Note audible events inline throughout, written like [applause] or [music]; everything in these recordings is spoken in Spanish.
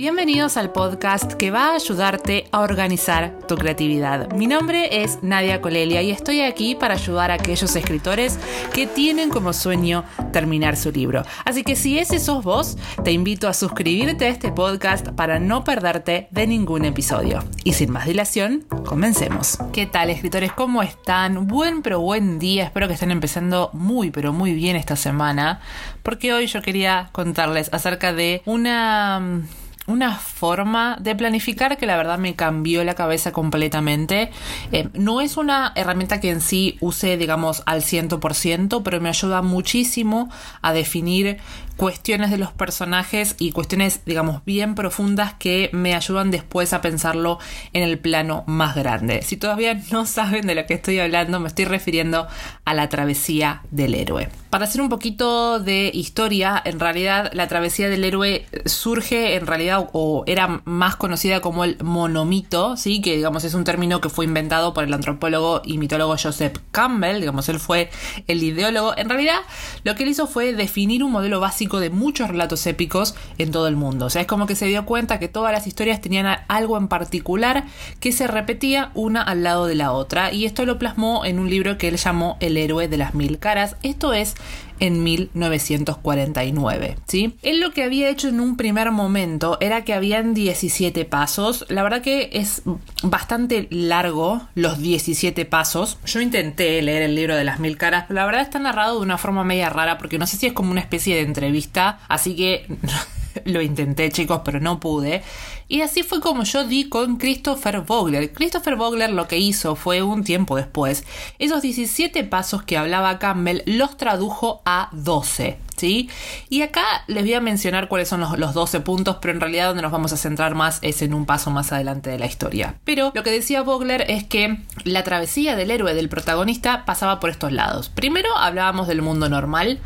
Bienvenidos al podcast que va a ayudarte a organizar tu creatividad. Mi nombre es Nadia Colelia y estoy aquí para ayudar a aquellos escritores que tienen como sueño terminar su libro. Así que si ese sos vos, te invito a suscribirte a este podcast para no perderte de ningún episodio. Y sin más dilación, comencemos. ¿Qué tal escritores? ¿Cómo están? Buen pero buen día. Espero que estén empezando muy pero muy bien esta semana. Porque hoy yo quería contarles acerca de una una forma de planificar que la verdad me cambió la cabeza completamente. Eh, no es una herramienta que en sí use, digamos, al 100%, pero me ayuda muchísimo a definir cuestiones de los personajes y cuestiones, digamos, bien profundas que me ayudan después a pensarlo en el plano más grande. Si todavía no saben de lo que estoy hablando, me estoy refiriendo a la travesía del héroe. Para hacer un poquito de historia, en realidad la travesía del héroe surge en realidad o era más conocida como el monomito, ¿sí? que digamos es un término que fue inventado por el antropólogo y mitólogo Joseph Campbell, digamos él fue el ideólogo. En realidad lo que él hizo fue definir un modelo básico de muchos relatos épicos en todo el mundo. O sea, es como que se dio cuenta que todas las historias tenían algo en particular que se repetía una al lado de la otra. Y esto lo plasmó en un libro que él llamó El héroe de las mil caras. Esto es en 1949. ¿sí? Él lo que había hecho en un primer momento era que habían 17 pasos. La verdad que es bastante largo los 17 pasos. Yo intenté leer el libro de las mil caras, pero la verdad está narrado de una forma media rara porque no sé si es como una especie de entrevista, así que... [laughs] [laughs] Lo intenté, chicos, pero no pude. Y así fue como yo di con Christopher Vogler. Christopher Vogler lo que hizo fue un tiempo después, esos 17 pasos que hablaba Campbell los tradujo a 12. ¿Sí? Y acá les voy a mencionar cuáles son los, los, 12 puntos, pero en realidad donde nos vamos a centrar más es en un paso más adelante de la historia. Pero lo que decía Vogler es que la travesía del héroe del protagonista pasaba por estos lados. Primero hablábamos del mundo normal,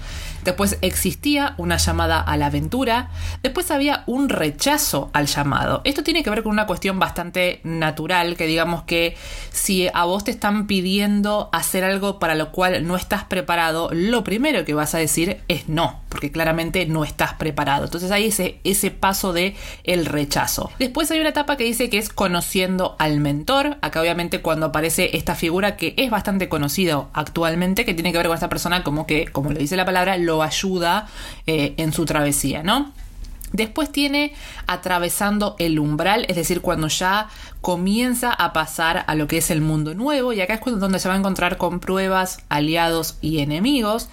Después existía una llamada a la aventura. Después había un rechazo al llamado. Esto tiene que ver con una cuestión bastante natural, que digamos que si a vos te están pidiendo hacer algo para lo cual no estás preparado, lo primero que vas a decir es no, porque claramente no estás preparado. Entonces hay ese, ese paso de el rechazo. Después hay una etapa que dice que es conociendo al mentor. Acá obviamente cuando aparece esta figura que es bastante conocido actualmente, que tiene que ver con esta persona como que, como lo dice la palabra, lo ayuda eh, en su travesía, ¿no? Después tiene atravesando el umbral, es decir, cuando ya comienza a pasar a lo que es el mundo nuevo, y acá es donde se va a encontrar con pruebas, aliados y enemigos.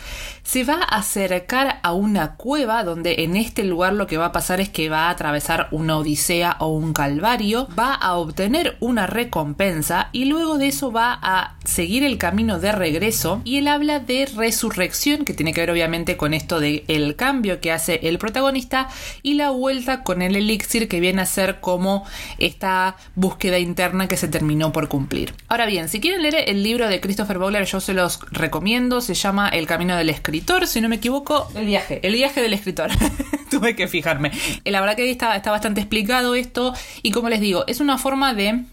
Se va a acercar a una cueva donde en este lugar lo que va a pasar es que va a atravesar una odisea o un calvario, va a obtener una recompensa y luego de eso va a seguir el camino de regreso. Y él habla de resurrección que tiene que ver obviamente con esto de el cambio que hace el protagonista y la vuelta con el elixir que viene a ser como esta búsqueda interna que se terminó por cumplir. Ahora bien, si quieren leer el libro de Christopher Bowler yo se los recomiendo, se llama El camino del escritor, si no me equivoco, el viaje, el viaje del escritor. [laughs] Tuve que fijarme. La verdad que está, está bastante explicado esto y como les digo, es una forma de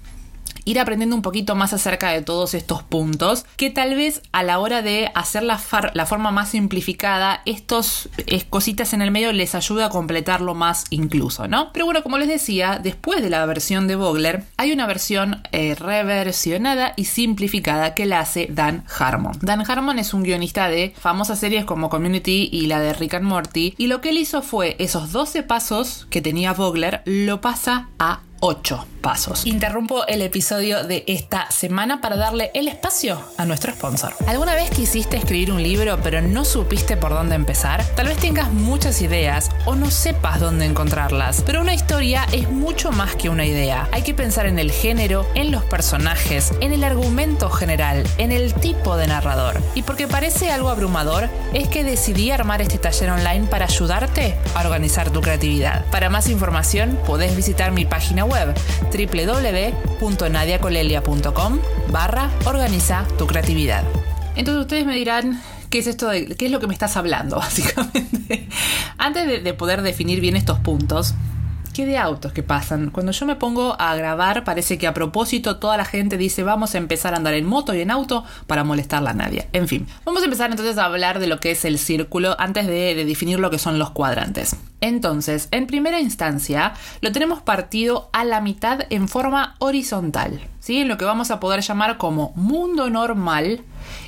ir aprendiendo un poquito más acerca de todos estos puntos, que tal vez a la hora de hacer la, forma más simplificada, estos cositas en el medio les ayuda a completarlo más incluso, ¿no? Pero bueno, como les decía, después de la versión de Vogler, hay una versión eh, reversionada y simplificada que la hace Dan Harmon. Dan Harmon es un guionista de famosas series como Community y la de Rick and Morty, y lo que él hizo fue esos 12 pasos que tenía Vogler, lo pasa a 8 pasos. Interrumpo el episodio de esta semana para darle el espacio a nuestro sponsor. ¿Alguna vez quisiste escribir un libro pero no supiste por dónde empezar? Tal vez tengas muchas ideas o no sepas dónde encontrarlas, pero una historia es mucho más que una idea. Hay que pensar en el género, en los personajes, en el argumento general, en el tipo de narrador. Y porque parece algo abrumador, es que decidí armar este taller online para ayudarte a organizar tu creatividad. Para más información, podés visitar mi página web www.nadiacolelia.com barra organiza tu creatividad. Entonces ustedes me dirán, ¿qué es esto de, qué es lo que me estás hablando [laughs] básicamente? Antes de poder definir bien estos puntos, de autos que pasan. Cuando yo me pongo a grabar, parece que a propósito toda la gente dice vamos a empezar a andar en moto y en auto para molestarla a nadie. En fin, vamos a empezar entonces a hablar de lo que es el círculo antes de, de definir lo que son los cuadrantes. Entonces, en primera instancia, lo tenemos partido a la mitad en forma horizontal, ¿sí? En lo que vamos a poder llamar como mundo normal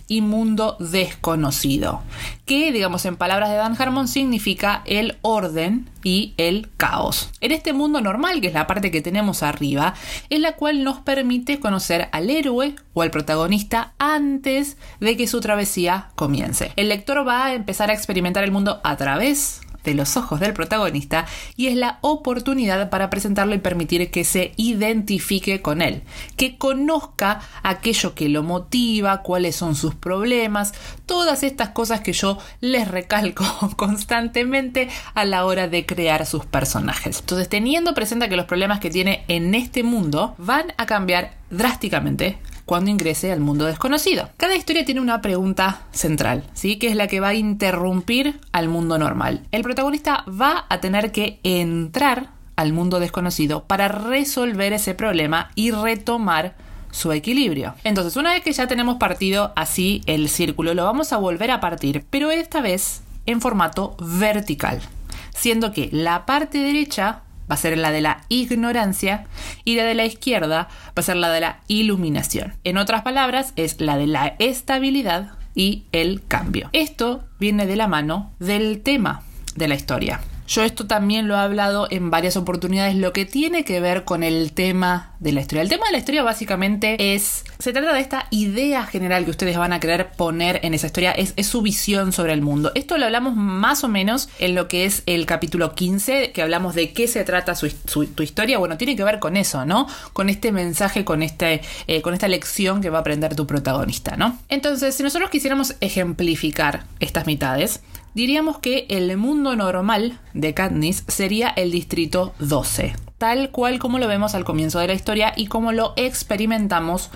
y mundo desconocido, que digamos en palabras de Dan Harmon significa el orden y el caos. En este mundo normal, que es la parte que tenemos arriba, es la cual nos permite conocer al héroe o al protagonista antes de que su travesía comience. El lector va a empezar a experimentar el mundo a través de los ojos del protagonista y es la oportunidad para presentarlo y permitir que se identifique con él, que conozca aquello que lo motiva, cuáles son sus problemas, todas estas cosas que yo les recalco [laughs] constantemente a la hora de crear sus personajes. Entonces, teniendo presente que los problemas que tiene en este mundo van a cambiar drásticamente cuando ingrese al mundo desconocido. Cada historia tiene una pregunta central, ¿sí? que es la que va a interrumpir al mundo normal. El protagonista va a tener que entrar al mundo desconocido para resolver ese problema y retomar su equilibrio. Entonces, una vez que ya tenemos partido así el círculo, lo vamos a volver a partir, pero esta vez en formato vertical, siendo que la parte derecha va a ser la de la ignorancia y la de la izquierda va a ser la de la iluminación. En otras palabras, es la de la estabilidad y el cambio. Esto viene de la mano del tema de la historia. Yo esto también lo he hablado en varias oportunidades, lo que tiene que ver con el tema de la historia. El tema de la historia básicamente es, se trata de esta idea general que ustedes van a querer poner en esa historia, es, su visión sobre el mundo. Esto lo hablamos más o menos en lo que es el capítulo 15, que hablamos de qué se trata tu historia. Bueno, tiene que ver con eso, ¿no? Con este mensaje, con, este, eh, con esta lección que va a aprender tu protagonista, ¿no? Entonces, si nosotros quisiéramos ejemplificar estas mitades, diríamos que el mundo normal de Katniss sería el distrito 12, tal cual como lo vemos al comienzo de la historia y como lo experimentamos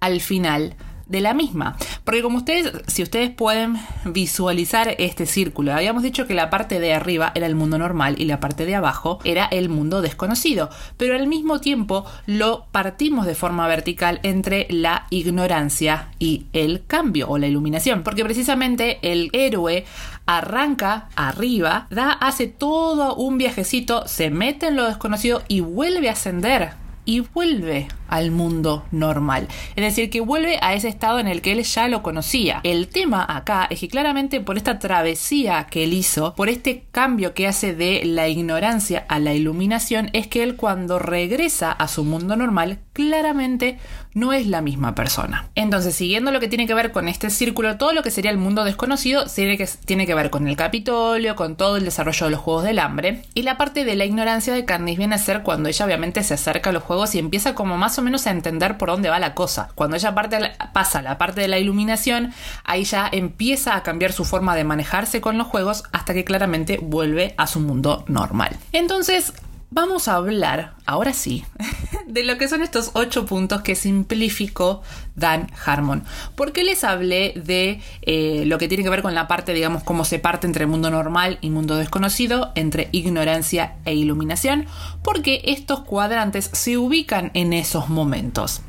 al final de la misma. Porque como ustedes, si ustedes pueden visualizar este círculo, habíamos dicho que la parte de arriba era el mundo normal y la parte de abajo era el mundo desconocido, pero al mismo tiempo lo partimos de forma vertical entre la ignorancia y el cambio o la iluminación, porque precisamente el héroe arranca arriba, da, hace todo un viajecito, se mete en lo desconocido y vuelve a ascender. Y vuelve al mundo normal. Es decir, que vuelve a ese estado en el que él ya lo conocía. El tema acá es que claramente por esta travesía que él hizo, por este cambio que hace de la ignorancia a la iluminación, es que él cuando regresa a su mundo normal, claramente no es la misma persona. Entonces, siguiendo lo que tiene que ver con este círculo, todo lo que sería el mundo desconocido tiene que, tiene que ver con el Capitolio, con todo el desarrollo de los Juegos del Hambre. Y la parte de la ignorancia de Candice viene a ser cuando ella obviamente se acerca a los juegos y empieza como más o menos a entender por dónde va la cosa. Cuando ella parte, pasa la parte de la iluminación, ahí ya empieza a cambiar su forma de manejarse con los juegos hasta que claramente vuelve a su mundo normal. Entonces, vamos a hablar, ahora sí, [laughs] de lo que son estos ocho puntos que simplificó Dan Harmon. ¿Por qué les hablé de eh, lo que tiene que ver con la parte, digamos, cómo se parte entre mundo normal y mundo desconocido, entre ignorancia e iluminación? Porque estos cuadrantes se ubican en esos momentos.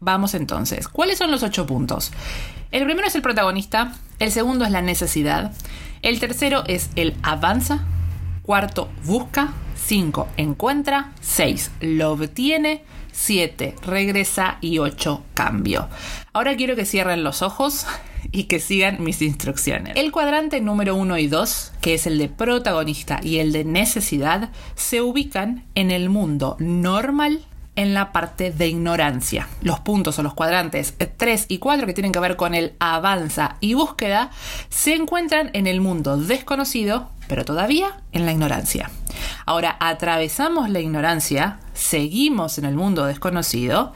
Vamos entonces, ¿cuáles son los ocho puntos? El primero es el protagonista, el segundo es la necesidad, el tercero es el avanza, cuarto busca, 5 encuentra, 6 lo obtiene, 7 regresa y 8 cambio. Ahora quiero que cierren los ojos [laughs] y que sigan mis instrucciones. El cuadrante número 1 y 2, que es el de protagonista y el de necesidad, se ubican en el mundo normal en la parte de ignorancia. Los puntos o los cuadrantes 3 y 4 que tienen que ver con el avanza y búsqueda se encuentran en el mundo desconocido, pero todavía en la ignorancia. Ahora atravesamos la ignorancia, seguimos en el mundo desconocido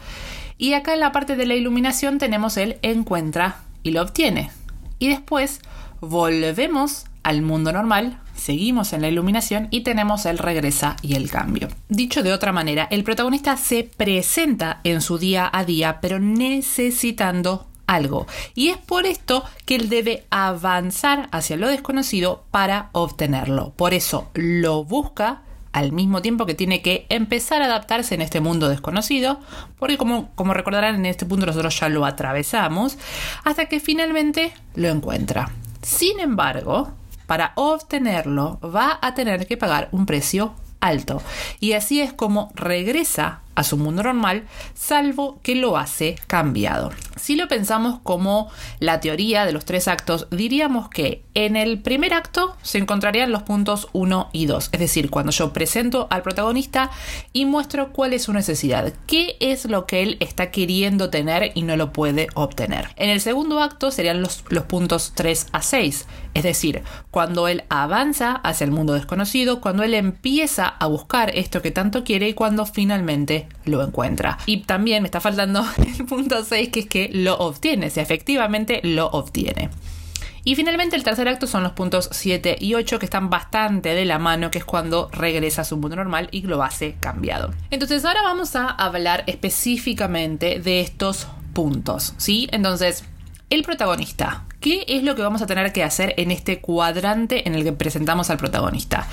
y acá en la parte de la iluminación tenemos el encuentra y lo obtiene. Y después volvemos al mundo normal, seguimos en la iluminación y tenemos el regresa y el cambio. Dicho de otra manera, el protagonista se presenta en su día a día, pero necesitando algo. Y es por esto que él debe avanzar hacia lo desconocido para obtenerlo. Por eso lo busca al mismo tiempo que tiene que empezar a adaptarse en este mundo desconocido, porque como, como recordarán en este punto nosotros ya lo atravesamos, hasta que finalmente lo encuentra. Sin embargo, para obtenerlo va a tener que pagar un precio alto. Y así es como regresa a su mundo normal, salvo que lo hace cambiado. Si lo pensamos como la teoría de los tres actos, diríamos que en el primer acto se encontrarían los puntos 1 y 2, es decir, cuando yo presento al protagonista y muestro cuál es su necesidad, qué es lo que él está queriendo tener y no lo puede obtener. En el segundo acto serían los, los puntos 3 a 6, es decir, cuando él avanza hacia el mundo desconocido, cuando él empieza a buscar esto que tanto quiere y cuando finalmente lo encuentra. Y también me está faltando [laughs] el punto 6, que es que lo obtiene, si efectivamente lo obtiene. Y finalmente el tercer acto son los puntos 7 y 8 que están bastante de la mano, que es cuando regresa a su mundo normal y lo hace cambiado. Entonces ahora vamos a hablar específicamente de estos puntos, ¿sí? Entonces, el protagonista. ¿Qué es lo que vamos a tener que hacer en este cuadrante en el que presentamos al protagonista?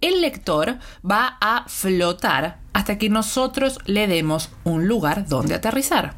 El lector va a flotar hasta que nosotros le demos un lugar donde aterrizar.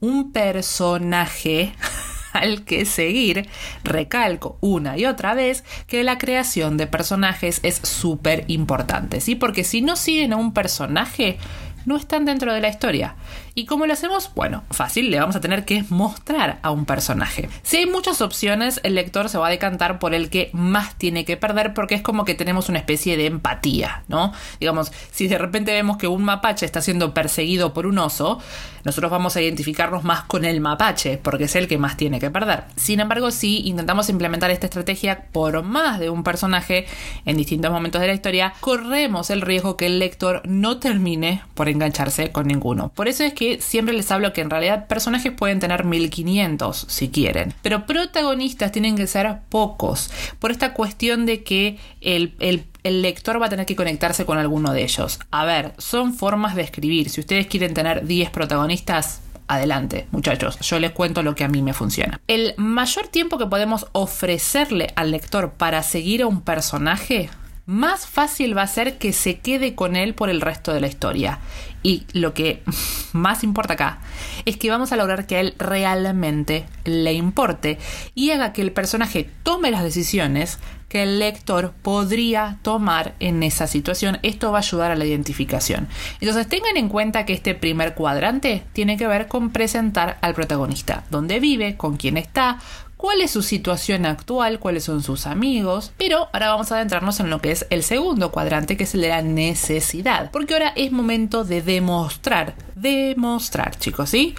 Un personaje [laughs] al que seguir. Recalco una y otra vez que la creación de personajes es súper importante, ¿sí? Porque si no siguen a un personaje, no están dentro de la historia. ¿Y cómo lo hacemos? Bueno, fácil, le vamos a tener que mostrar a un personaje. Si hay muchas opciones, el lector se va a decantar por el que más tiene que perder porque es como que tenemos una especie de empatía, ¿no? Digamos, si de repente vemos que un mapache está siendo perseguido por un oso, nosotros vamos a identificarnos más con el mapache porque es el que más tiene que perder. Sin embargo, si intentamos implementar esta estrategia por más de un personaje en distintos momentos de la historia, corremos el riesgo que el lector no termine por engancharse con ninguno. Por eso es que siempre les hablo que en realidad personajes pueden tener 1500 si quieren, pero protagonistas tienen que ser pocos, por esta cuestión de que el, el lector va a tener que conectarse con alguno de ellos. A ver, son formas de escribir. Si ustedes quieren tener 10 protagonistas, adelante, muchachos, yo les cuento lo que a mí me funciona. El mayor tiempo que podemos ofrecerle al lector para seguir a un personaje más fácil va a ser que se quede con él por el resto de la historia. Y lo que [laughs] más importa acá es que vamos a lograr que a él realmente le importe y haga que el personaje tome las decisiones que el lector podría tomar en esa situación. Esto va a ayudar a la identificación. Entonces tengan en cuenta que este primer cuadrante tiene que ver con presentar al protagonista, dónde vive, con quién está, cuál es su situación actual, cuáles son sus amigos, pero ahora vamos a adentrarnos en lo que es el segundo cuadrante, que es el de la necesidad, porque ahora es momento de demostrar, demostrar, chicos, ¿sí?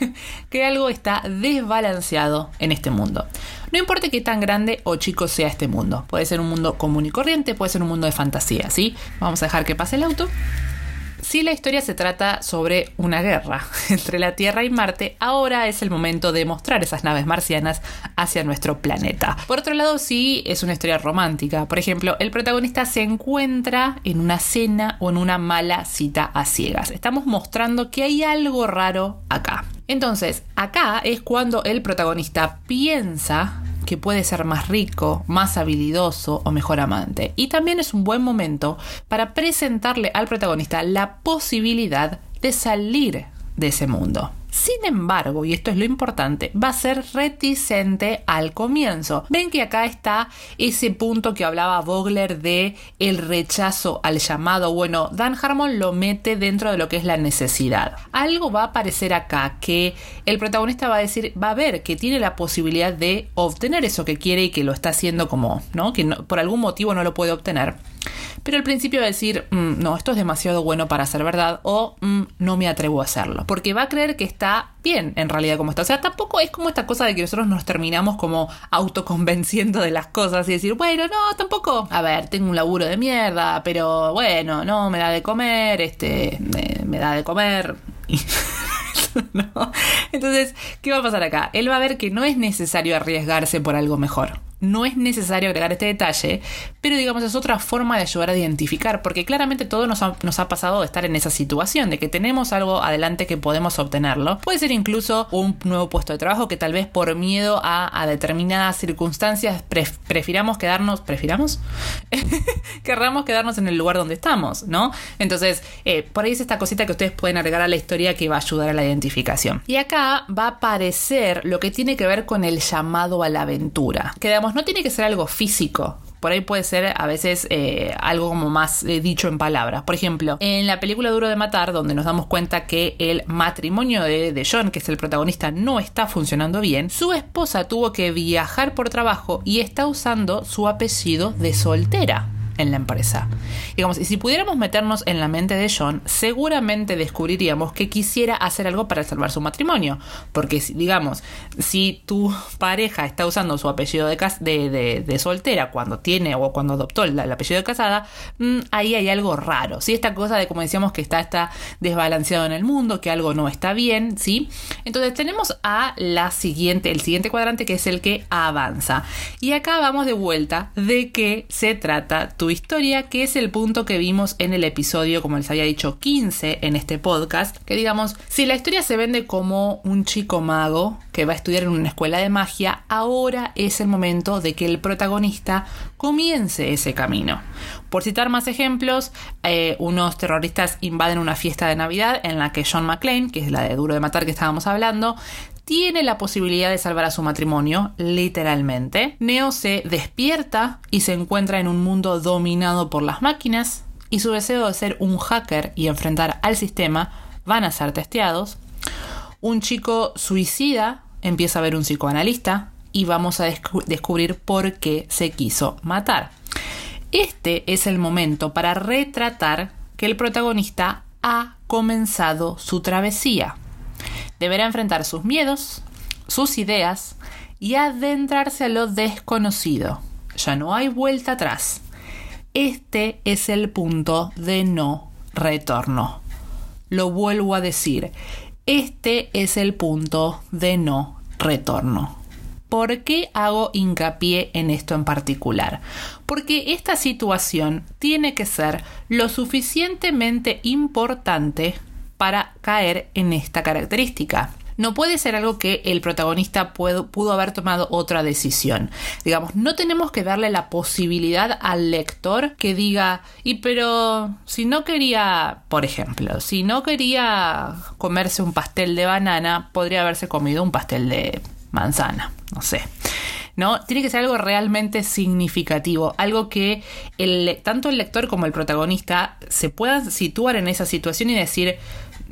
[laughs] que algo está desbalanceado en este mundo. No importa qué tan grande o chico sea este mundo, puede ser un mundo común y corriente, puede ser un mundo de fantasía, ¿sí? Vamos a dejar que pase el auto. Si la historia se trata sobre una guerra [laughs] entre la Tierra y Marte, ahora es el momento de mostrar esas naves marcianas hacia nuestro planeta. Por otro lado, sí es una historia romántica. Por ejemplo, el protagonista se encuentra en una cena o en una mala cita a ciegas. Estamos mostrando que hay algo raro acá. Entonces, acá es cuando el protagonista piensa que puede ser más rico, más habilidoso o mejor amante. Y también es un buen momento para presentarle al protagonista la posibilidad de salir de ese mundo. Sin embargo, y esto es lo importante, va a ser reticente al comienzo. Ven que acá está ese punto que hablaba Vogler de el rechazo al llamado. Bueno, Dan Harmon lo mete dentro de lo que es la necesidad. Algo va a aparecer acá que el protagonista va a decir, va a ver que tiene la posibilidad de obtener eso que quiere y que lo está haciendo como, ¿no? Que por algún motivo no lo puede obtener pero al principio va a decir, mm, no, esto es demasiado bueno para ser verdad o mm, no me atrevo a hacerlo, porque va a creer que está bien en realidad como está. O sea, tampoco es como esta cosa de que nosotros nos terminamos como autoconvenciendo de las cosas y decir, bueno, no, tampoco, a ver, tengo un laburo de mierda, pero bueno, no, me da de comer, este, me, da de comer. [laughs] Entonces, ¿qué va a pasar acá? Él va a ver que no es necesario arriesgarse por algo mejor no es necesario agregar este detalle, pero digamos es otra forma de ayudar a identificar, porque claramente todo nos ha, pasado de estar en esa situación, de que tenemos algo adelante que podemos obtenerlo. Puede ser incluso un nuevo puesto de trabajo que tal vez por miedo a, determinadas circunstancias prefiramos quedarnos, prefiramos, [laughs] querramos quedarnos en el lugar donde estamos, ¿no? Entonces, eh, por ahí es esta cosita que ustedes pueden agregar a la historia que va a ayudar a la identificación. Y acá va a aparecer lo que tiene que ver con el llamado a la aventura, que no tiene que ser algo físico, por ahí puede ser a veces eh, algo como más eh, dicho en palabras. Por ejemplo, en la película Duro de Matar, donde nos damos cuenta que el matrimonio de, de John, que es el protagonista, no está funcionando bien, su esposa tuvo que viajar por trabajo y está usando su apellido de soltera en la empresa. Digamos, y si pudiéramos meternos en la mente de John, seguramente descubriríamos que quisiera hacer algo para salvar su matrimonio. Porque, digamos, si tu pareja está usando su apellido de, de, de, soltera cuando tiene o cuando adoptó el, apellido de casada, mm, ahí hay algo raro. Si esta cosa de, como decíamos, que está, está desbalanceado en el mundo, que algo no está bien, ¿sí? Entonces tenemos a la siguiente, el siguiente cuadrante que es el que avanza. Y acá vamos de vuelta de qué se trata tu historia, que es el punto que vimos en el episodio, como les había dicho, 15 en este podcast, que digamos, si la historia se vende como un chico mago que va a estudiar en una escuela de magia, ahora es el momento de que el protagonista comience ese camino. Por citar más ejemplos, eh, unos terroristas invaden una fiesta de Navidad en la que John McClane, que es la de Duro de Matar que estábamos hablando, tiene la posibilidad de salvar a su matrimonio, literalmente. Neo se despierta y se encuentra en un mundo dominado por las máquinas y su deseo de ser un hacker y enfrentar al sistema van a ser testeados. Un chico suicida empieza a ver un psicoanalista y vamos a descubrir por qué se quiso matar. Este es el momento para retratar que el protagonista ha comenzado su travesía. Deberá enfrentar sus miedos, sus ideas y adentrarse a lo desconocido. Ya no hay vuelta atrás. Este es el punto de no retorno. Lo vuelvo a decir. Este es el punto de no retorno. ¿Por qué hago hincapié en esto en particular? Porque esta situación tiene que ser lo suficientemente importante para caer en esta característica. No puede ser algo que el protagonista pudo, haber tomado otra decisión. Digamos, no tenemos que darle la posibilidad al lector que diga, y pero si no quería, por ejemplo, si no quería comerse un pastel de banana, podría haberse comido un pastel de manzana, no sé. ¿no? Tiene que ser algo realmente significativo, algo que tanto el lector como el protagonista se puedan situar en esa situación y decir,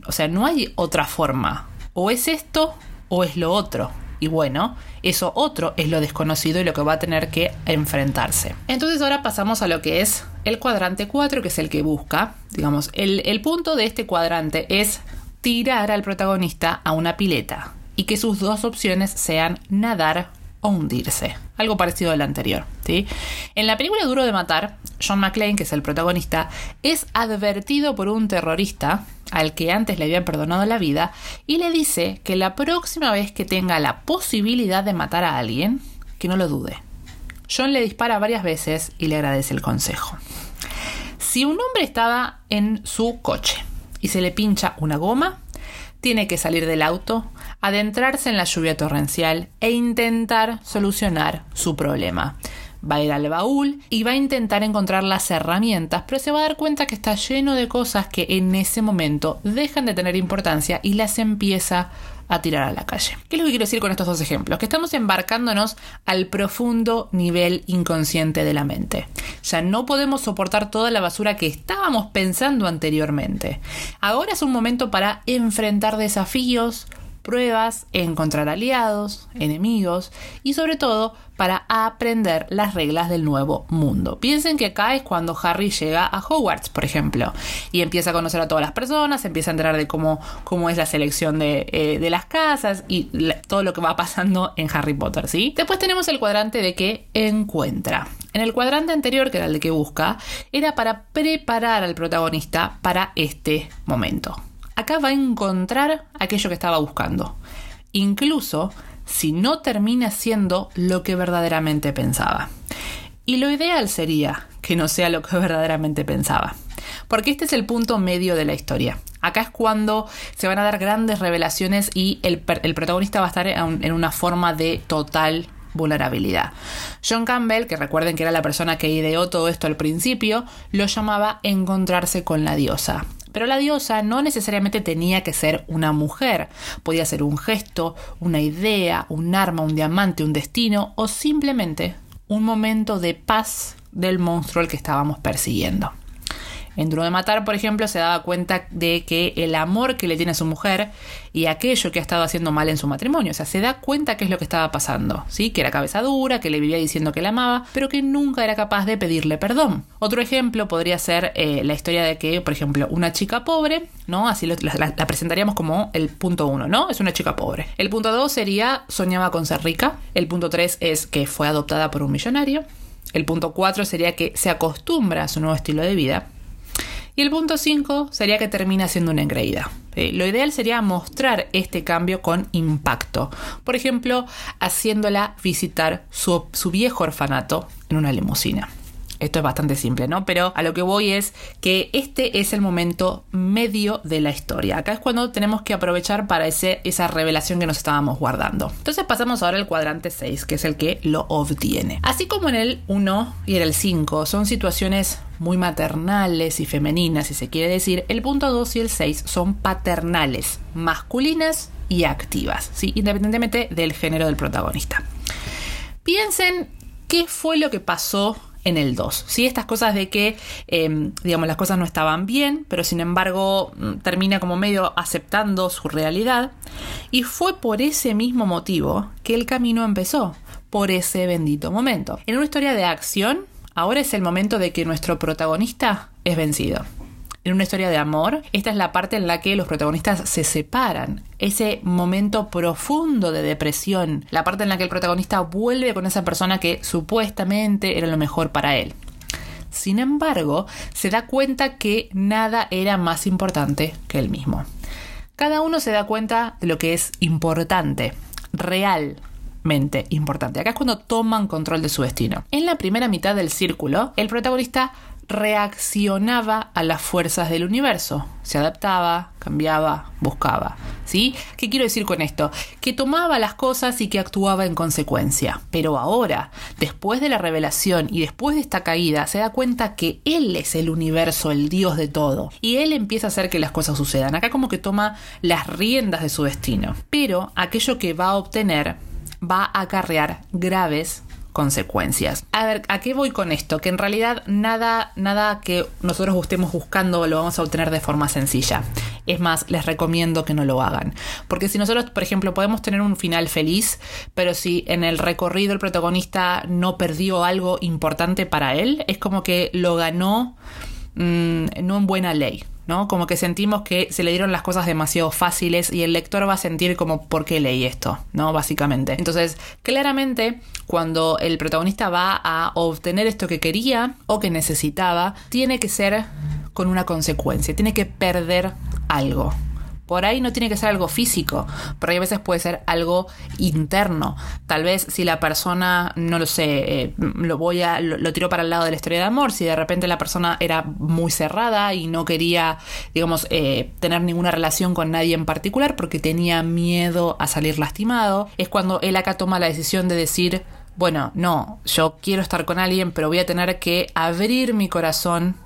o sea, no hay otra forma. O es esto o es lo otro. Y bueno, eso otro es lo desconocido y lo que va a tener que enfrentarse. Entonces ahora pasamos a lo que es el cuadrante 4, que es el que busca. Digamos, el, el punto de este cuadrante es tirar al protagonista a una pileta y que sus dos opciones sean nadar o hundirse. Algo parecido al anterior. ¿sí? En la película Duro de Matar, John McClane, que es el protagonista, es advertido por un terrorista al que antes le habían perdonado la vida y le dice que la próxima vez que tenga la posibilidad de matar a alguien, que no lo dude. John le dispara varias veces y le agradece el consejo. Si un hombre estaba en su coche y se le pincha una goma, tiene que salir del auto, adentrarse en la lluvia torrencial e intentar solucionar su problema va a ir al baúl y va a intentar encontrar las herramientas, pero se va a dar cuenta que está lleno de cosas que en ese momento dejan de tener importancia y las empieza a tirar a la calle. ¿Qué es lo que quiero decir con estos dos ejemplos? Que estamos embarcándonos al profundo nivel inconsciente de la mente. Ya no podemos soportar toda la basura que estábamos pensando anteriormente. Ahora es un momento para enfrentar desafíos, pruebas, encontrar aliados, enemigos y sobre todo para aprender las reglas del nuevo mundo. Piensen que acá es cuando Harry llega a Hogwarts, por ejemplo, y empieza a conocer a todas las personas, empieza a enterar de cómo, cómo es la selección de, eh, las casas y todo lo que va pasando en Harry Potter, ¿sí? Después tenemos el cuadrante de que encuentra. En el cuadrante anterior, que era el de que busca, era para preparar al protagonista para este momento acá va a encontrar aquello que estaba buscando. Incluso si no termina siendo lo que verdaderamente pensaba. Y lo ideal sería que no sea lo que [laughs] verdaderamente pensaba. Porque este es el punto medio de la historia. Acá es cuando se van a dar grandes revelaciones y el, protagonista va a estar en una forma de total vulnerabilidad. John Campbell, que recuerden que era la persona que ideó todo esto al principio, lo llamaba encontrarse con la diosa. Pero la diosa no necesariamente tenía que ser una mujer, podía ser un gesto, una idea, un arma, un diamante, un destino o simplemente un momento de paz del monstruo al que estábamos persiguiendo. En Duro de Matar, por ejemplo, se daba cuenta de que el amor que le tiene a su mujer y aquello que ha estado haciendo mal en su matrimonio. O sea, se da cuenta qué es lo que estaba pasando. ¿sí? Que era cabeza dura, que le vivía diciendo que la amaba, pero que nunca era capaz de pedirle perdón. Otro ejemplo podría ser eh, la historia de que, por ejemplo, una chica pobre, ¿no? Así la, la, presentaríamos como el punto uno, ¿no? Es una chica pobre. El punto dos sería soñaba con ser rica. El punto tres es que fue adoptada por un millonario. El punto cuatro sería que se acostumbra a su nuevo estilo de vida. Y el punto 5 sería que termina siendo una engreída. lo ideal sería mostrar este cambio con impacto. Por ejemplo, haciéndola visitar su, su viejo orfanato en una limusina. Esto es bastante simple, ¿no? Pero a lo que voy es que este es el momento medio de la historia. Acá es cuando tenemos que aprovechar para ese, esa revelación que nos estábamos guardando. Entonces pasamos ahora al cuadrante 6, que es el que lo obtiene. Así como en el 1 y en el 5 son situaciones muy maternales y femeninas, si se quiere decir, el punto 2 y el 6 son paternales, masculinas y activas, ¿sí? independientemente del género del protagonista. Piensen qué fue lo que pasó en el 2. ¿sí? Estas cosas de que, em, digamos, las cosas no estaban bien, pero sin embargo mm, termina como medio aceptando su realidad. Y fue por ese mismo motivo que el camino empezó, por ese bendito momento. En una historia de acción, ahora es el momento de que nuestro protagonista es vencido en una historia de amor, esta es la parte en la que los protagonistas se separan. Ese momento profundo de depresión, la parte en la que el protagonista vuelve con esa persona que supuestamente era lo mejor para él. Sin embargo, se da cuenta que nada era más importante que él mismo. Cada uno se da cuenta de lo que es importante, realmente importante. Acá es cuando toman control de su destino. En la primera mitad del círculo, el protagonista reaccionaba a las fuerzas del universo, se adaptaba, cambiaba, buscaba. ¿Sí? ¿Qué quiero decir con esto? Que tomaba las cosas y que actuaba en consecuencia. Pero ahora, después de la revelación y después de esta caída, se da cuenta que él es el universo, el dios de todo. Y él empieza a hacer que las cosas sucedan. Acá como que toma las riendas de su destino. Pero aquello que va a obtener va a acarrear graves consecuencias. A ver, ¿a qué voy con esto? Que en realidad nada, nada que nosotros estemos buscando lo vamos a obtener de forma sencilla. Es más, les recomiendo que no lo hagan. Porque si nosotros, por ejemplo, podemos tener un final feliz, pero si en el recorrido el protagonista no perdió algo importante para él, es como que lo ganó mm, no en buena ley. ¿No? Como que sentimos que se le dieron las cosas demasiado fáciles y el lector va a sentir como ¿por qué leí esto? ¿no? Básicamente. Entonces, claramente, cuando el protagonista va a obtener esto que quería o que necesitaba, tiene que ser con una consecuencia, tiene que perder algo. Por ahí no tiene que ser algo físico, pero hay veces puede ser algo interno. Tal vez si la persona, no lo sé, eh, lo voy a, lo, tiro para el lado de la historia de amor, si de repente la persona era muy cerrada y no quería, digamos, eh, tener ninguna relación con nadie en particular porque tenía miedo a salir lastimado, es cuando él acá toma la decisión de decir, bueno, no, yo quiero estar con alguien, pero voy a tener que abrir mi corazón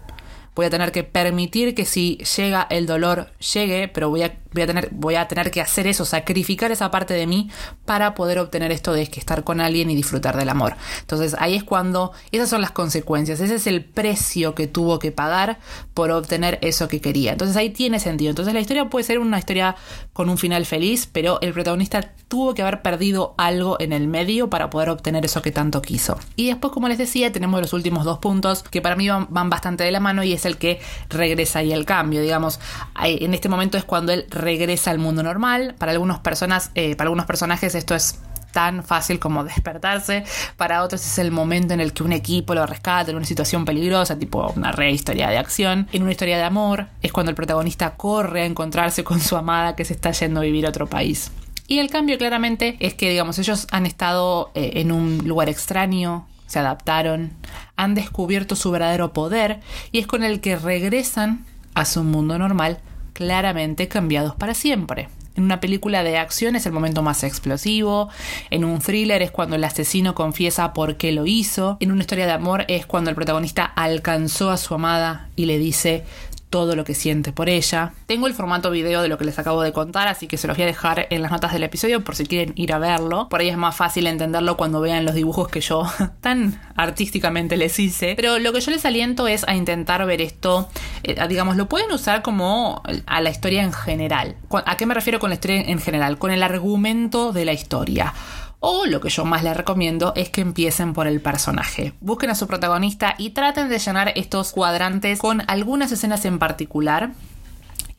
voy a tener que permitir que si llega el dolor llegue, pero voy a, voy a, tener, voy a tener que hacer eso, sacrificar esa parte de mí para poder obtener esto de que estar con alguien y disfrutar del amor. Entonces ahí es cuando esas son las consecuencias, ese es el precio que tuvo que pagar por obtener eso que quería. Entonces ahí tiene sentido. Entonces la historia puede ser una historia con un final feliz, pero el protagonista tuvo que haber perdido algo en el medio para poder obtener eso que tanto quiso. Y después, como les decía, tenemos los últimos dos puntos que para mí van, van bastante de la mano y es el que regresa y el cambio. Digamos, en este momento es cuando él regresa al mundo normal. Para algunas personas, eh, para algunos personajes esto es tan fácil como [laughs] despertarse. Para otros es el momento en el que un equipo lo rescata en una situación peligrosa, tipo una re historia de acción. En una historia de amor es cuando el protagonista corre a encontrarse con su amada que se está yendo a vivir a otro país. Y el cambio claramente es que, digamos, ellos han estado eh, en un lugar extraño, se adaptaron, han descubierto su verdadero poder y es con el que regresan a su mundo normal, claramente cambiados para siempre. En una película de acción es el momento más explosivo, en un thriller es cuando el asesino confiesa por qué lo hizo, en una historia de amor es cuando el protagonista alcanzó a su amada y le dice todo lo que siente por ella. Tengo el formato video de lo que les acabo de contar, así que se los voy a dejar en las notas del episodio por si quieren ir a verlo. Por ahí es más fácil entenderlo cuando vean los dibujos que yo [laughs] tan artísticamente les hice. Pero lo que yo les aliento es a intentar ver esto, eh, digamos, lo pueden usar como a la historia en general. ¿A qué me refiero con la historia en general? Con el argumento de la historia. O lo que yo más les recomiendo es que empiecen por el personaje. Busquen a su protagonista y traten de llenar estos cuadrantes con algunas escenas en particular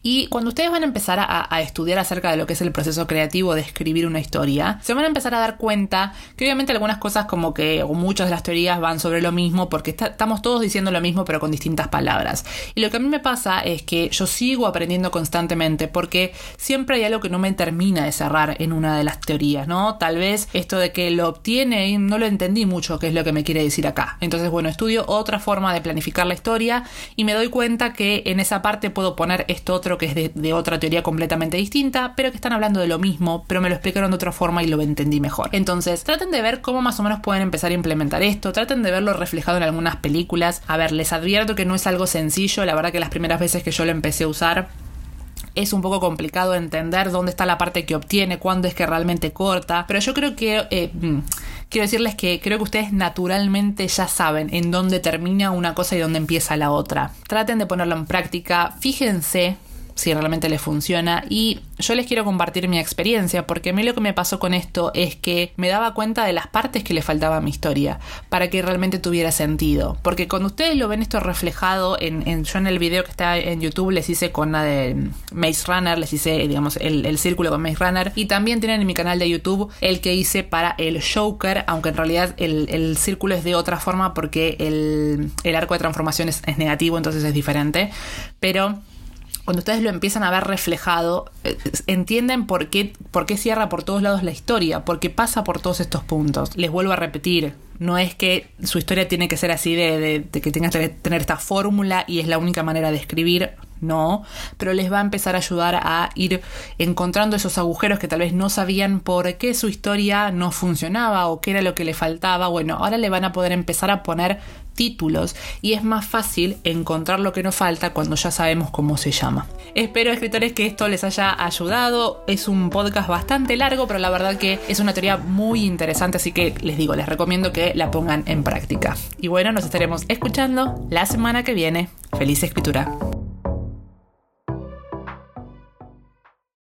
y cuando ustedes van a empezar a, estudiar acerca de lo que es el proceso creativo de escribir una historia, se van a empezar a dar cuenta que obviamente algunas cosas como que o muchas de las teorías van sobre lo mismo porque estamos todos diciendo lo mismo pero con distintas palabras. Y lo que a mí me pasa es que yo sigo aprendiendo constantemente porque siempre hay algo que no me termina de cerrar en una de las teorías, ¿no? Tal vez esto de que lo obtiene y no lo entendí mucho qué es lo que me quiere decir acá. Entonces, bueno, estudio otra forma de planificar la historia y me doy cuenta que en esa parte puedo poner esto otro que es de, otra teoría completamente distinta, pero que están hablando de lo mismo, pero me lo explicaron de otra forma y lo entendí mejor. Entonces, traten de ver cómo más o menos pueden empezar a implementar esto, traten de verlo reflejado en algunas películas. A ver, les advierto que no es algo sencillo, la verdad que las primeras veces que yo lo empecé a usar es un poco complicado entender dónde está la parte que obtiene, cuándo es que realmente corta, pero yo creo que... Eh, mm, quiero decirles que creo que ustedes naturalmente ya saben en dónde termina una cosa y dónde empieza la otra. Traten de ponerlo en práctica, fíjense si realmente les funciona. Y yo les quiero compartir mi experiencia, porque a mí lo que me pasó con esto es que me daba cuenta de las partes que le faltaba a mi historia, para que realmente tuviera sentido. Porque cuando ustedes lo ven esto reflejado, en, yo en el video que está en YouTube les hice con la de Maze Runner, les hice, digamos, el, círculo con Maze Runner, y también tienen en mi canal de YouTube el que hice para el Joker, aunque en realidad el, círculo es de otra forma porque el, arco de transformación es negativo, entonces es diferente. Pero cuando ustedes lo empiezan a ver reflejado, eh, entienden por qué, por qué cierra por todos lados la historia, porque pasa por todos estos puntos. Les vuelvo a repetir, no es que su historia tiene que ser así de, que tenga que tener esta fórmula y es la única manera de escribir, no, pero les va a empezar a ayudar a ir encontrando esos agujeros que tal vez no sabían por qué su historia no funcionaba o qué era lo que le faltaba. Bueno, ahora le van a poder empezar a poner títulos y es más fácil encontrar lo que nos falta cuando ya sabemos cómo se llama. Espero escritores que esto les haya ayudado. Es un podcast bastante largo, pero la verdad que es una teoría muy interesante, así que les digo, les recomiendo que la pongan en práctica. Y bueno, nos estaremos escuchando la semana que viene. Feliz escritura.